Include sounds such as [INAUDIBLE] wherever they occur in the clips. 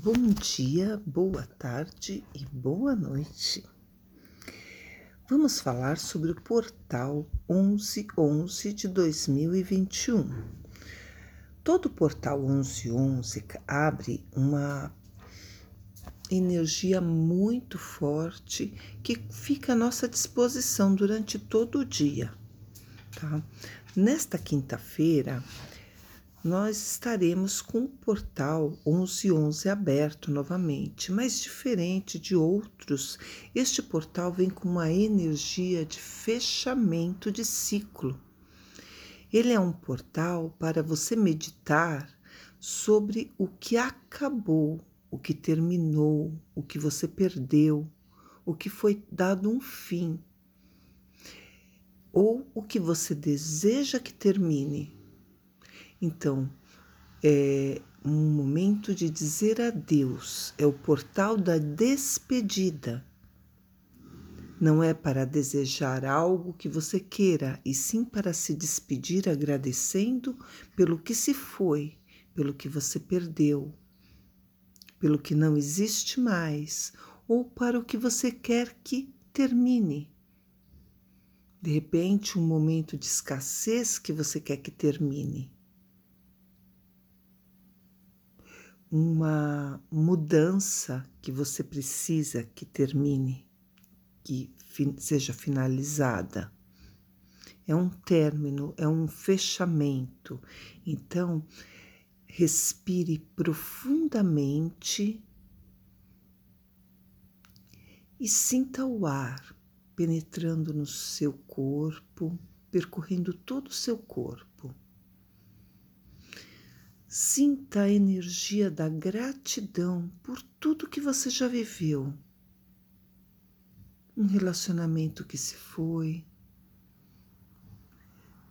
Bom dia, boa tarde e boa noite. Vamos falar sobre o portal 1111 de 2021. Todo portal 1111 abre uma energia muito forte que fica à nossa disposição durante todo o dia. Tá? Nesta quinta-feira, nós estaremos com o portal 1111 aberto novamente, mas diferente de outros, este portal vem com uma energia de fechamento de ciclo. Ele é um portal para você meditar sobre o que acabou, o que terminou, o que você perdeu, o que foi dado um fim, ou o que você deseja que termine então, é um momento de dizer adeus, é o portal da despedida. Não é para desejar algo que você queira, e sim para se despedir agradecendo pelo que se foi, pelo que você perdeu, pelo que não existe mais, ou para o que você quer que termine. De repente, um momento de escassez que você quer que termine. Uma mudança que você precisa que termine, que seja finalizada. É um término, é um fechamento. Então, respire profundamente e sinta o ar penetrando no seu corpo, percorrendo todo o seu corpo. Sinta a energia da gratidão por tudo que você já viveu. Um relacionamento que se foi,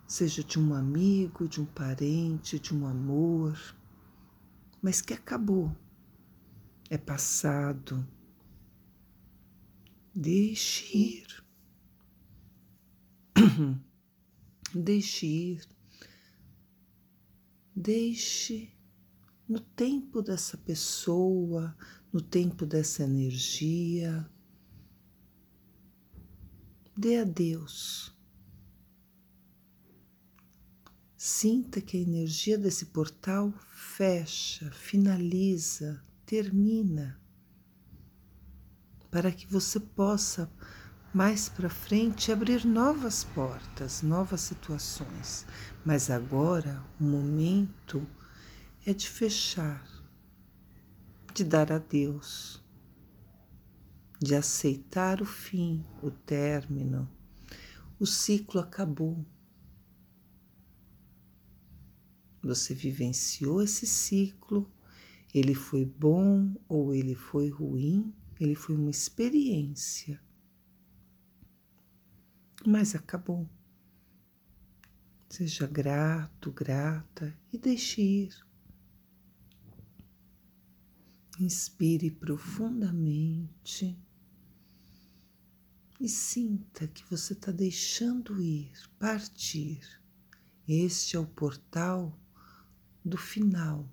seja de um amigo, de um parente, de um amor, mas que acabou, é passado. Deixe ir. [CLEARS THROAT] Deixe ir Deixe no tempo dessa pessoa, no tempo dessa energia. Dê a Deus. Sinta que a energia desse portal fecha, finaliza, termina, para que você possa mais para frente abrir novas portas, novas situações. Mas agora o momento é de fechar, de dar adeus, de aceitar o fim, o término. O ciclo acabou. Você vivenciou esse ciclo, ele foi bom ou ele foi ruim, ele foi uma experiência mas acabou. Seja grato, grata e deixe ir. Inspire profundamente e sinta que você está deixando ir, partir. Este é o portal do final,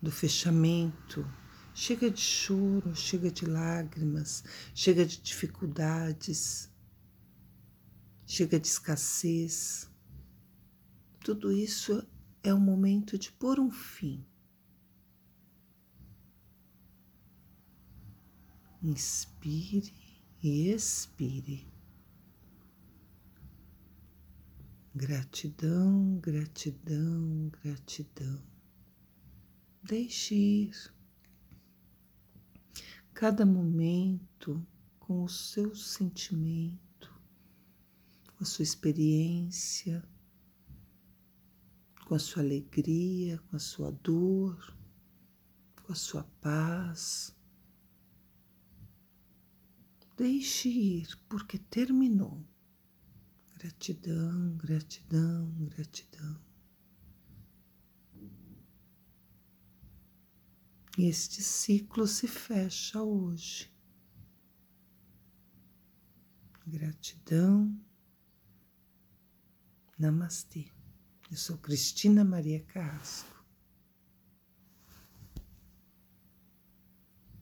do fechamento Chega de choro, chega de lágrimas, chega de dificuldades, chega de escassez. Tudo isso é o momento de pôr um fim. Inspire e expire. Gratidão, gratidão, gratidão. Deixe ir cada momento com o seu sentimento, com a sua experiência, com a sua alegria, com a sua dor, com a sua paz. Deixe ir, porque terminou. Gratidão, gratidão, gratidão. Este ciclo se fecha hoje. Gratidão. Namastê. Eu sou Cristina Maria Carrasco.